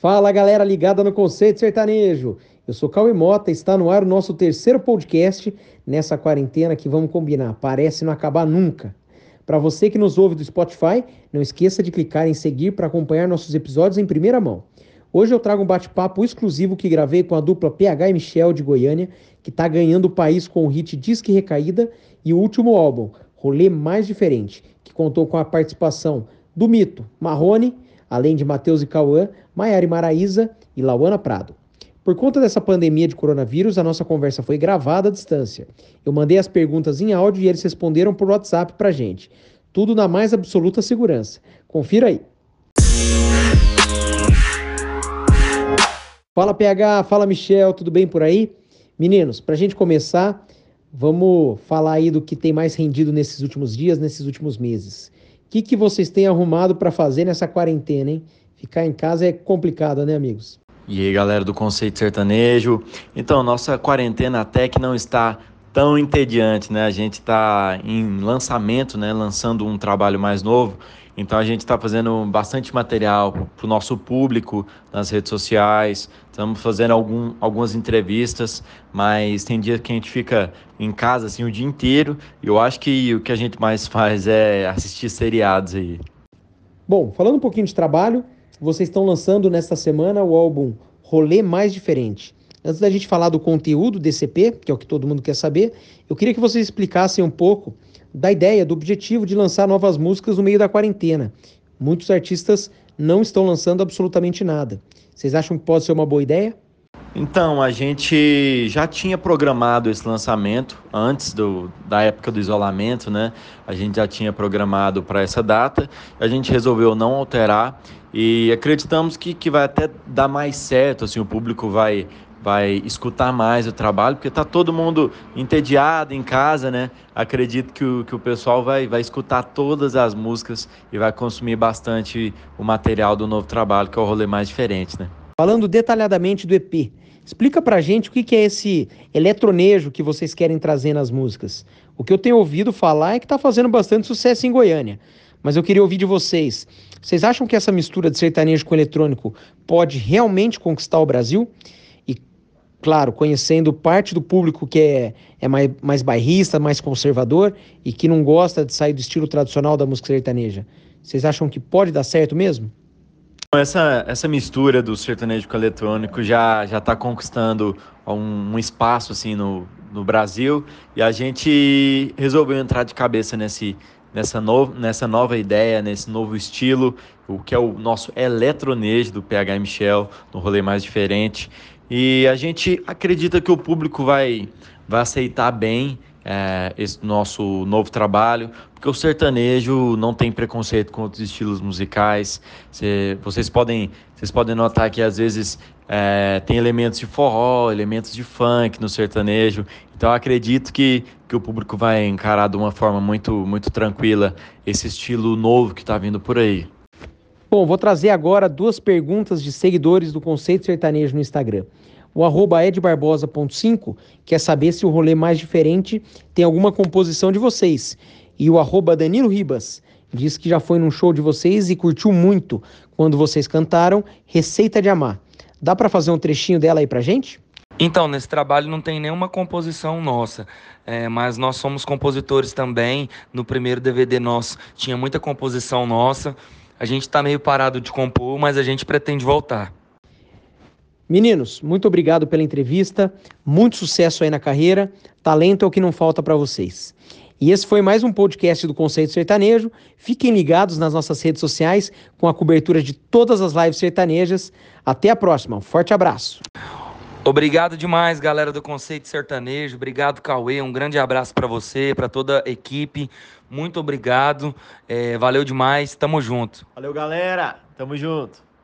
Fala galera ligada no Conceito Sertanejo. Eu sou Cauê Mota, está no ar o nosso terceiro podcast nessa quarentena que vamos combinar, parece não acabar nunca. Para você que nos ouve do Spotify, não esqueça de clicar em seguir para acompanhar nossos episódios em primeira mão. Hoje eu trago um bate-papo exclusivo que gravei com a dupla PH e Michel de Goiânia, que está ganhando o país com o hit Disque Recaída e o último álbum, Rolê Mais Diferente, que contou com a participação do mito Marrone, além de Matheus e Cauã, Maiara Maraísa e Lauana Prado. Por conta dessa pandemia de coronavírus, a nossa conversa foi gravada à distância. Eu mandei as perguntas em áudio e eles responderam por WhatsApp pra gente. Tudo na mais absoluta segurança. Confira aí. Fala PH, fala Michel, tudo bem por aí? Meninos, pra gente começar, vamos falar aí do que tem mais rendido nesses últimos dias, nesses últimos meses. Que, que vocês têm arrumado para fazer nessa quarentena, hein? Ficar em casa é complicado, né, amigos? E aí, galera do Conceito Sertanejo. Então, nossa quarentena até que não está tão entediante, né? A gente está em lançamento, né? Lançando um trabalho mais novo. Então a gente está fazendo bastante material para o nosso público nas redes sociais. Estamos fazendo algum, algumas entrevistas, mas tem dias que a gente fica em casa assim o dia inteiro. E eu acho que o que a gente mais faz é assistir seriados aí. Bom, falando um pouquinho de trabalho, vocês estão lançando nesta semana o álbum Rolê Mais Diferente. Antes da gente falar do conteúdo desse EP, que é o que todo mundo quer saber, eu queria que vocês explicassem um pouco da ideia, do objetivo de lançar novas músicas no meio da quarentena. Muitos artistas não estão lançando absolutamente nada. Vocês acham que pode ser uma boa ideia? Então, a gente já tinha programado esse lançamento antes do, da época do isolamento, né? A gente já tinha programado para essa data, a gente resolveu não alterar e acreditamos que, que vai até dar mais certo, assim, o público vai vai escutar mais o trabalho, porque está todo mundo entediado em casa, né? Acredito que o, que o pessoal vai, vai escutar todas as músicas e vai consumir bastante o material do novo trabalho, que é o rolê mais diferente, né? Falando detalhadamente do EP, explica pra gente o que, que é esse eletronejo que vocês querem trazer nas músicas. O que eu tenho ouvido falar é que está fazendo bastante sucesso em Goiânia. Mas eu queria ouvir de vocês. Vocês acham que essa mistura de sertanejo com eletrônico pode realmente conquistar o Brasil? Claro, conhecendo parte do público que é, é mais, mais bairrista, mais conservador e que não gosta de sair do estilo tradicional da música sertaneja. Vocês acham que pode dar certo mesmo? Essa, essa mistura do sertanejo com eletrônico já já está conquistando um, um, espaço assim no, no Brasil e a gente resolveu entrar de cabeça nesse, nessa, no, nessa nova ideia, nesse novo estilo, o que é o nosso eletronejo do PH Michel, no rolê mais diferente. E a gente acredita que o público vai, vai aceitar bem é, esse nosso novo trabalho, porque o sertanejo não tem preconceito com outros estilos musicais. Cê, vocês, podem, vocês podem notar que às vezes é, tem elementos de forró, elementos de funk no sertanejo. Então acredito que, que o público vai encarar de uma forma muito, muito tranquila esse estilo novo que está vindo por aí. Bom, vou trazer agora duas perguntas de seguidores do Conceito Sertanejo no Instagram. O arroba edbarbosa.5 quer saber se o rolê mais diferente tem alguma composição de vocês. E o arroba Danilo Ribas diz que já foi num show de vocês e curtiu muito quando vocês cantaram Receita de Amar. Dá para fazer um trechinho dela aí pra gente? Então, nesse trabalho não tem nenhuma composição nossa, é, mas nós somos compositores também. No primeiro DVD nosso tinha muita composição nossa. A gente está meio parado de compor, mas a gente pretende voltar. Meninos, muito obrigado pela entrevista, muito sucesso aí na carreira, talento é o que não falta para vocês. E esse foi mais um podcast do Conceito Sertanejo. Fiquem ligados nas nossas redes sociais com a cobertura de todas as lives sertanejas. Até a próxima, um forte abraço. Obrigado demais, galera do Conceito Sertanejo. Obrigado, Cauê. Um grande abraço para você, para toda a equipe. Muito obrigado. É, valeu demais. Tamo junto. Valeu, galera. Tamo junto.